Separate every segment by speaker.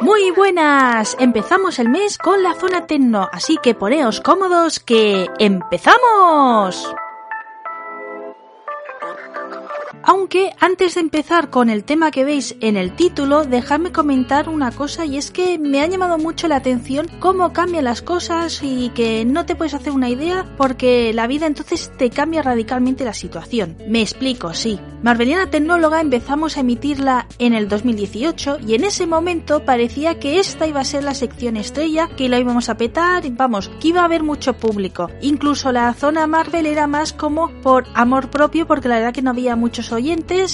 Speaker 1: Muy buenas, empezamos el mes con la zona tecno, así que poneos cómodos que empezamos. Aunque antes de empezar con el tema que veis en el título, dejadme comentar una cosa y es que me ha llamado mucho la atención cómo cambian las cosas y que no te puedes hacer una idea porque la vida entonces te cambia radicalmente la situación. Me explico, sí. Marveliana Tecnóloga empezamos a emitirla en el 2018 y en ese momento parecía que esta iba a ser la sección estrella, que la íbamos a petar, vamos, que iba a haber mucho público. Incluso la zona Marvel era más como por amor propio porque la verdad que no había muchos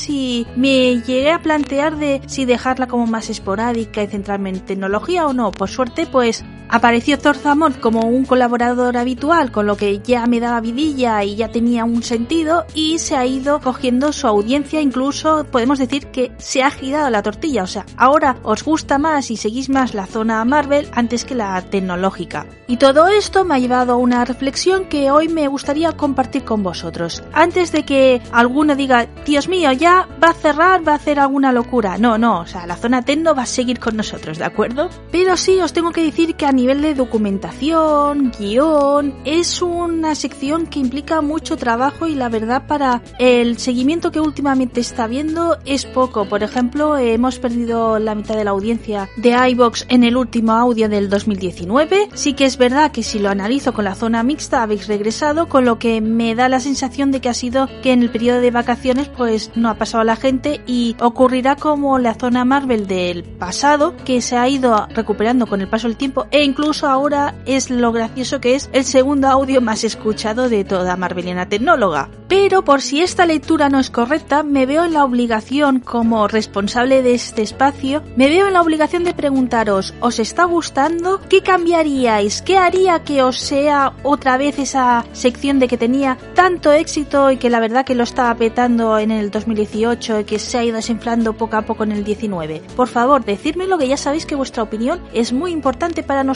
Speaker 1: y me llegué a plantear de si dejarla como más esporádica y centrarme en tecnología o no. Por suerte, pues apareció Zorzamon como un colaborador habitual, con lo que ya me daba vidilla y ya tenía un sentido y se ha ido cogiendo su audiencia, incluso podemos decir que se ha girado la tortilla, o sea, ahora os gusta más y seguís más la zona Marvel antes que la tecnológica. Y todo esto me ha llevado a una reflexión que hoy me gustaría compartir con vosotros. Antes de que alguno diga, Dios mío, ya va a cerrar, va a hacer alguna locura. No, no, o sea, la zona tecno va a seguir con nosotros, ¿de acuerdo? Pero sí os tengo que decir que a nivel de documentación, guion, es una sección que implica mucho trabajo y la verdad para el seguimiento que últimamente está viendo es poco. Por ejemplo, hemos perdido la mitad de la audiencia de iBox en el último audio del 2019. Sí que es verdad que si lo analizo con la zona mixta habéis regresado, con lo que me da la sensación de que ha sido que en el periodo de vacaciones pues no ha pasado la gente y ocurrirá como la zona Marvel del pasado que se ha ido recuperando con el paso del tiempo e incluso ahora es lo gracioso que es el segundo audio más escuchado de toda Marveliana Tecnóloga. Pero por si esta lectura no es correcta, me veo en la obligación como responsable de este espacio, me veo en la obligación de preguntaros, ¿os está gustando? ¿Qué cambiaríais? ¿Qué haría que os sea otra vez esa sección de que tenía tanto éxito y que la verdad que lo estaba petando en el 2018 y que se ha ido desinflando poco a poco en el 19? Por favor, decírmelo que ya sabéis que vuestra opinión es muy importante para nosotros.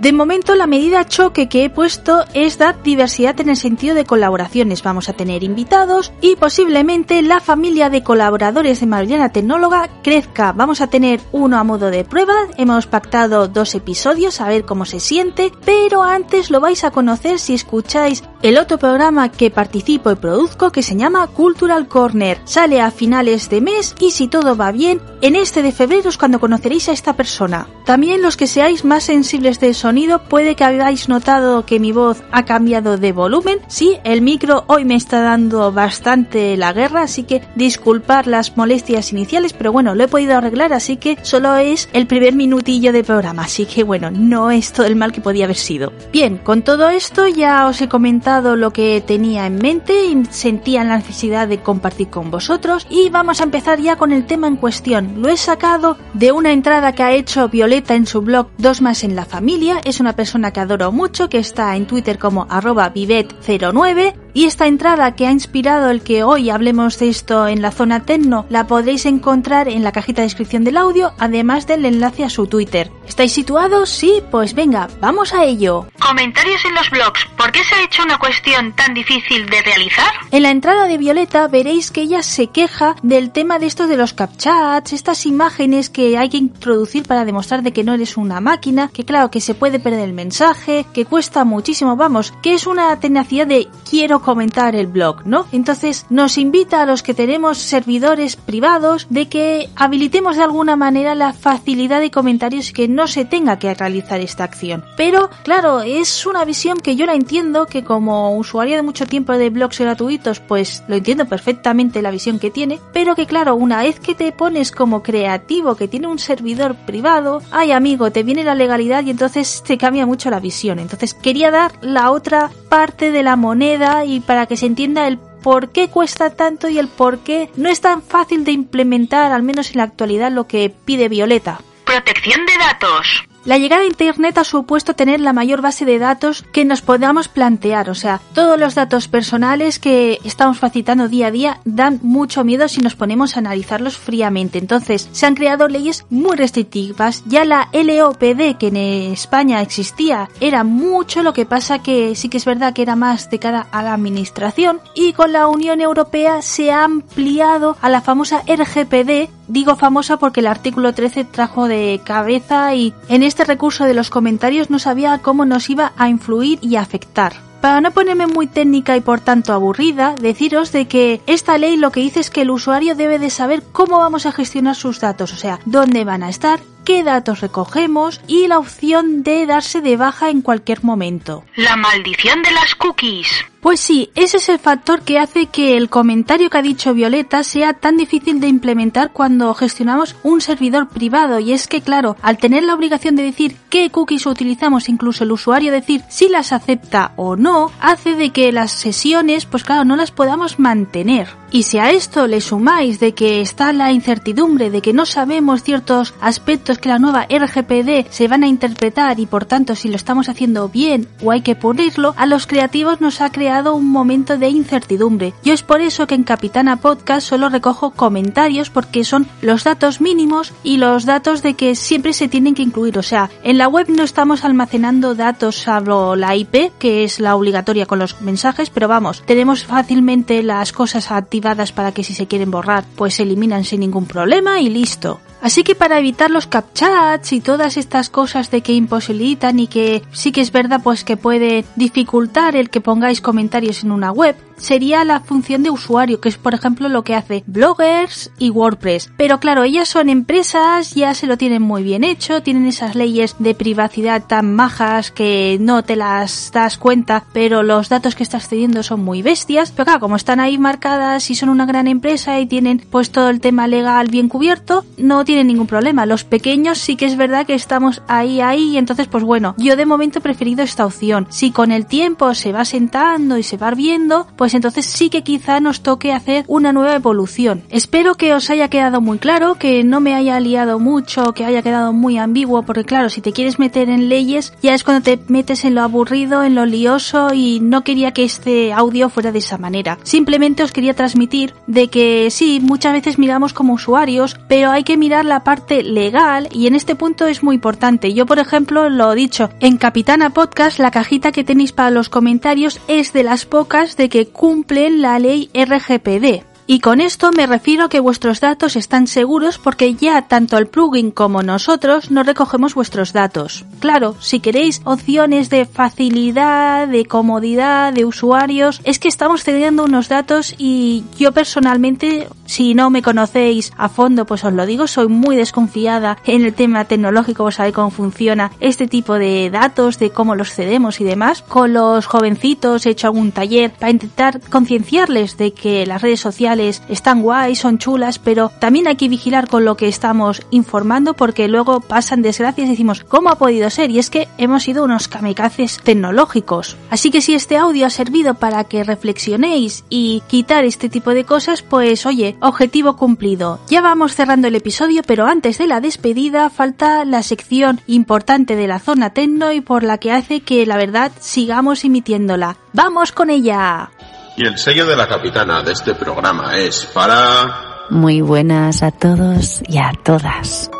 Speaker 1: De momento la medida choque que he puesto es dar diversidad en el sentido de colaboraciones. Vamos a tener invitados y posiblemente la familia de colaboradores de Mariana Tecnóloga crezca. Vamos a tener uno a modo de prueba. Hemos pactado dos episodios a ver cómo se siente, pero antes lo vais a conocer si escucháis el otro programa que participo y produzco que se llama Cultural Corner. Sale a finales de mes y si todo va bien, en este de febrero es cuando conoceréis a esta persona. También los que seáis más sensibles del sonido puede que hayáis notado que mi voz ha cambiado de volumen. Sí, el micro hoy me está dando bastante la guerra, así que disculpar las molestias iniciales, pero bueno, lo he podido arreglar, así que solo es el primer minutillo de programa, así que bueno, no es todo el mal que podía haber sido. Bien, con todo esto ya os he comentado lo que tenía en mente y sentía la necesidad de compartir con vosotros y vamos a empezar ya con el tema en cuestión. Lo he sacado de una entrada que ha hecho Violeta en su blog Dos más en la familia, es una persona que adoro mucho, que está en Twitter como arroba vivet09 y esta entrada que ha inspirado el que hoy hablemos de esto en la zona Tecno la podréis encontrar en la cajita de descripción del audio, además del enlace a su Twitter. ¿Estáis situados? Sí, pues venga, vamos a ello.
Speaker 2: Comentarios en los blogs. ¿Por qué se ha hecho una cuestión tan difícil de realizar?
Speaker 1: En la entrada de Violeta veréis que ella se queja del tema de esto de los captchats, estas imágenes que hay que introducir para demostrar de que no eres una máquina, que claro que se puede perder el mensaje, que cuesta muchísimo, vamos, que es una tenacidad de quiero comentar el blog, ¿no? Entonces nos invita a los que tenemos servidores privados de que habilitemos de alguna manera la facilidad de comentarios y que no se tenga que realizar esta acción. Pero claro, es una visión que yo la entiendo, que como usuario de mucho tiempo de blogs gratuitos, pues lo entiendo perfectamente la visión que tiene, pero que claro, una vez que te pones como creativo que tiene un servidor privado, ay amigo, te viene la legalidad y entonces te cambia mucho la visión. Entonces quería dar la otra parte de la moneda y para que se entienda el por qué cuesta tanto y el por qué no es tan fácil de implementar, al menos en la actualidad, lo que pide Violeta.
Speaker 2: Protección de datos.
Speaker 1: La llegada a Internet ha supuesto tener la mayor base de datos que nos podamos plantear, o sea, todos los datos personales que estamos facilitando día a día dan mucho miedo si nos ponemos a analizarlos fríamente. Entonces, se han creado leyes muy restrictivas. Ya la LOPD que en España existía era mucho, lo que pasa que sí que es verdad que era más de cara a la administración y con la Unión Europea se ha ampliado a la famosa RGPD Digo famosa porque el artículo 13 trajo de cabeza y en este recurso de los comentarios no sabía cómo nos iba a influir y afectar. Para no ponerme muy técnica y por tanto aburrida, deciros de que esta ley lo que dice es que el usuario debe de saber cómo vamos a gestionar sus datos, o sea, dónde van a estar, qué datos recogemos y la opción de darse de baja en cualquier momento.
Speaker 2: La maldición de las cookies.
Speaker 1: Pues sí, ese es el factor que hace que el comentario que ha dicho Violeta sea tan difícil de implementar cuando gestionamos un servidor privado y es que claro, al tener la obligación de decir qué cookies utilizamos, incluso el usuario decir si las acepta o no, hace de que las sesiones pues claro no las podamos mantener. Y si a esto le sumáis de que está la incertidumbre de que no sabemos ciertos aspectos que la nueva RGPD se van a interpretar y por tanto si lo estamos haciendo bien o hay que ponerlo, a los creativos nos ha creado un momento de incertidumbre. Yo es por eso que en Capitana Podcast solo recojo comentarios porque son los datos mínimos y los datos de que siempre se tienen que incluir. O sea, en la web no estamos almacenando datos salvo la IP, que es la obligatoria con los mensajes, pero vamos, tenemos fácilmente las cosas activadas para que si se quieren borrar, pues se eliminan sin ningún problema y listo. Así que para evitar los captchats y todas estas cosas de que imposibilitan y que sí que es verdad pues que puede dificultar el que pongáis comentarios en una web, sería la función de usuario, que es por ejemplo lo que hace bloggers y WordPress. Pero claro, ellas son empresas, ya se lo tienen muy bien hecho, tienen esas leyes de privacidad tan majas que no te las das cuenta, pero los datos que estás cediendo son muy bestias. Pero claro, como están ahí marcadas y son una gran empresa y tienen pues todo el tema legal bien cubierto, no tienen ningún problema. Los pequeños sí que es verdad que estamos ahí, ahí, y entonces pues bueno, yo de momento he preferido esta opción. Si con el tiempo se va sentando y se va viendo, pues entonces sí que quizá nos toque hacer una nueva evolución. Espero que os haya quedado muy claro, que no me haya liado mucho, que haya quedado muy ambiguo, porque claro, si te quieres meter en leyes, ya es cuando te metes en lo aburrido, en lo lioso y no quería que este audio fuera de esa manera. Simplemente os quería transmitir de que sí, muchas veces miramos como usuarios, pero hay que mirar la parte legal y en este punto es muy importante. Yo, por ejemplo, lo he dicho, en Capitana Podcast la cajita que tenéis para los comentarios es de las pocas de que cumplen la ley RGPD. Y con esto me refiero a que vuestros datos están seguros porque ya tanto el plugin como nosotros no recogemos vuestros datos. Claro, si queréis opciones de facilidad, de comodidad, de usuarios, es que estamos cediendo unos datos y yo personalmente, si no me conocéis a fondo, pues os lo digo, soy muy desconfiada en el tema tecnológico, o sabéis cómo funciona este tipo de datos, de cómo los cedemos y demás. Con los jovencitos he hecho algún taller para intentar concienciarles de que las redes sociales están guay, son chulas, pero también hay que vigilar con lo que estamos informando porque luego pasan desgracias y decimos, ¿cómo ha podido ser? Y es que hemos sido unos kamikazes tecnológicos. Así que si este audio ha servido para que reflexionéis y quitar este tipo de cosas, pues oye, objetivo cumplido. Ya vamos cerrando el episodio, pero antes de la despedida falta la sección importante de la zona tecno y por la que hace que la verdad sigamos emitiéndola. ¡Vamos con ella!
Speaker 3: Y el sello de la capitana de este programa es para...
Speaker 4: Muy buenas a todos y a todas.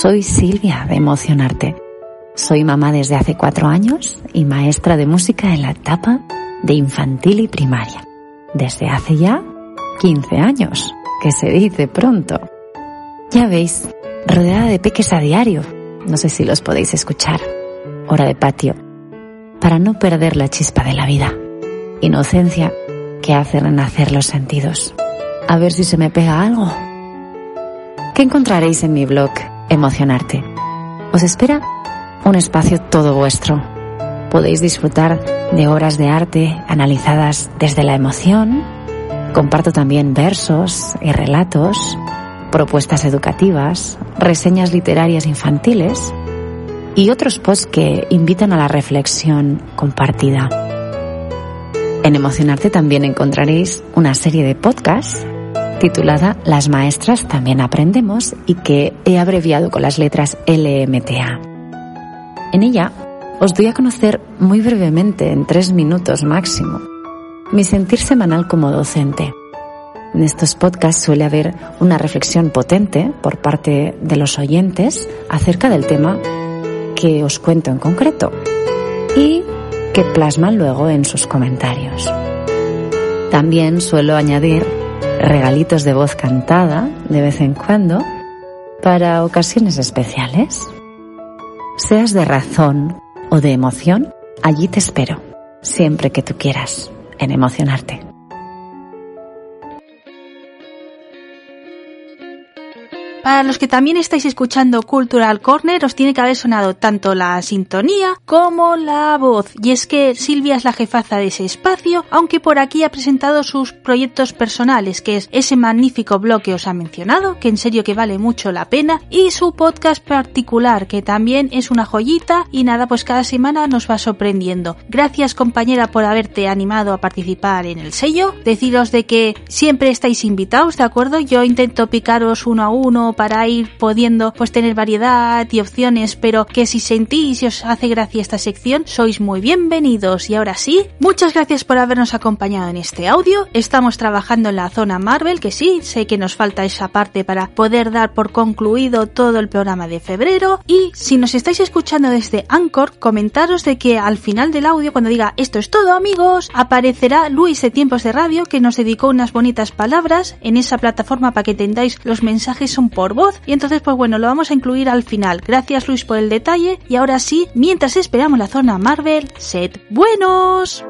Speaker 4: Soy Silvia de Emocionarte. Soy mamá desde hace cuatro años y maestra de música en la etapa de infantil y primaria. Desde hace ya 15 años, que se dice pronto. Ya veis, rodeada de peques a diario. No sé si los podéis escuchar. Hora de patio. Para no perder la chispa de la vida. Inocencia que hace renacer los sentidos. A ver si se me pega algo. ¿Qué encontraréis en mi blog Emocionarte? Os espera un espacio todo vuestro. Podéis disfrutar de horas de arte analizadas desde la emoción. Comparto también versos y relatos, propuestas educativas, reseñas literarias infantiles y otros posts que invitan a la reflexión compartida. En Emocionarte también encontraréis una serie de podcasts titulada Las maestras también aprendemos y que he abreviado con las letras LMTA. En ella os doy a conocer muy brevemente, en tres minutos máximo, mi sentir semanal como docente. En estos podcasts suele haber una reflexión potente por parte de los oyentes acerca del tema que os cuento en concreto. Y que plasman luego en sus comentarios. También suelo añadir regalitos de voz cantada de vez en cuando para ocasiones especiales. Seas de razón o de emoción, allí te espero, siempre que tú quieras, en emocionarte.
Speaker 1: Para los que también estáis escuchando Cultural Corner, os tiene que haber sonado tanto la sintonía como la voz. Y es que Silvia es la jefaza de ese espacio, aunque por aquí ha presentado sus proyectos personales, que es ese magnífico blog que os ha mencionado, que en serio que vale mucho la pena, y su podcast particular, que también es una joyita y nada, pues cada semana nos va sorprendiendo. Gracias compañera por haberte animado a participar en el sello. Deciros de que siempre estáis invitados, ¿de acuerdo? Yo intento picaros uno a uno para ir pudiendo pues tener variedad y opciones, pero que si sentís y os hace gracia esta sección, sois muy bienvenidos. Y ahora sí, muchas gracias por habernos acompañado en este audio. Estamos trabajando en la zona Marvel, que sí, sé que nos falta esa parte para poder dar por concluido todo el programa de febrero. Y si nos estáis escuchando desde Anchor, comentaros de que al final del audio, cuando diga esto es todo amigos, aparecerá Luis de Tiempos de Radio, que nos dedicó unas bonitas palabras en esa plataforma para que tengáis los mensajes un por voz y entonces pues bueno, lo vamos a incluir al final. Gracias Luis por el detalle y ahora sí, mientras esperamos la zona Marvel, sed buenos.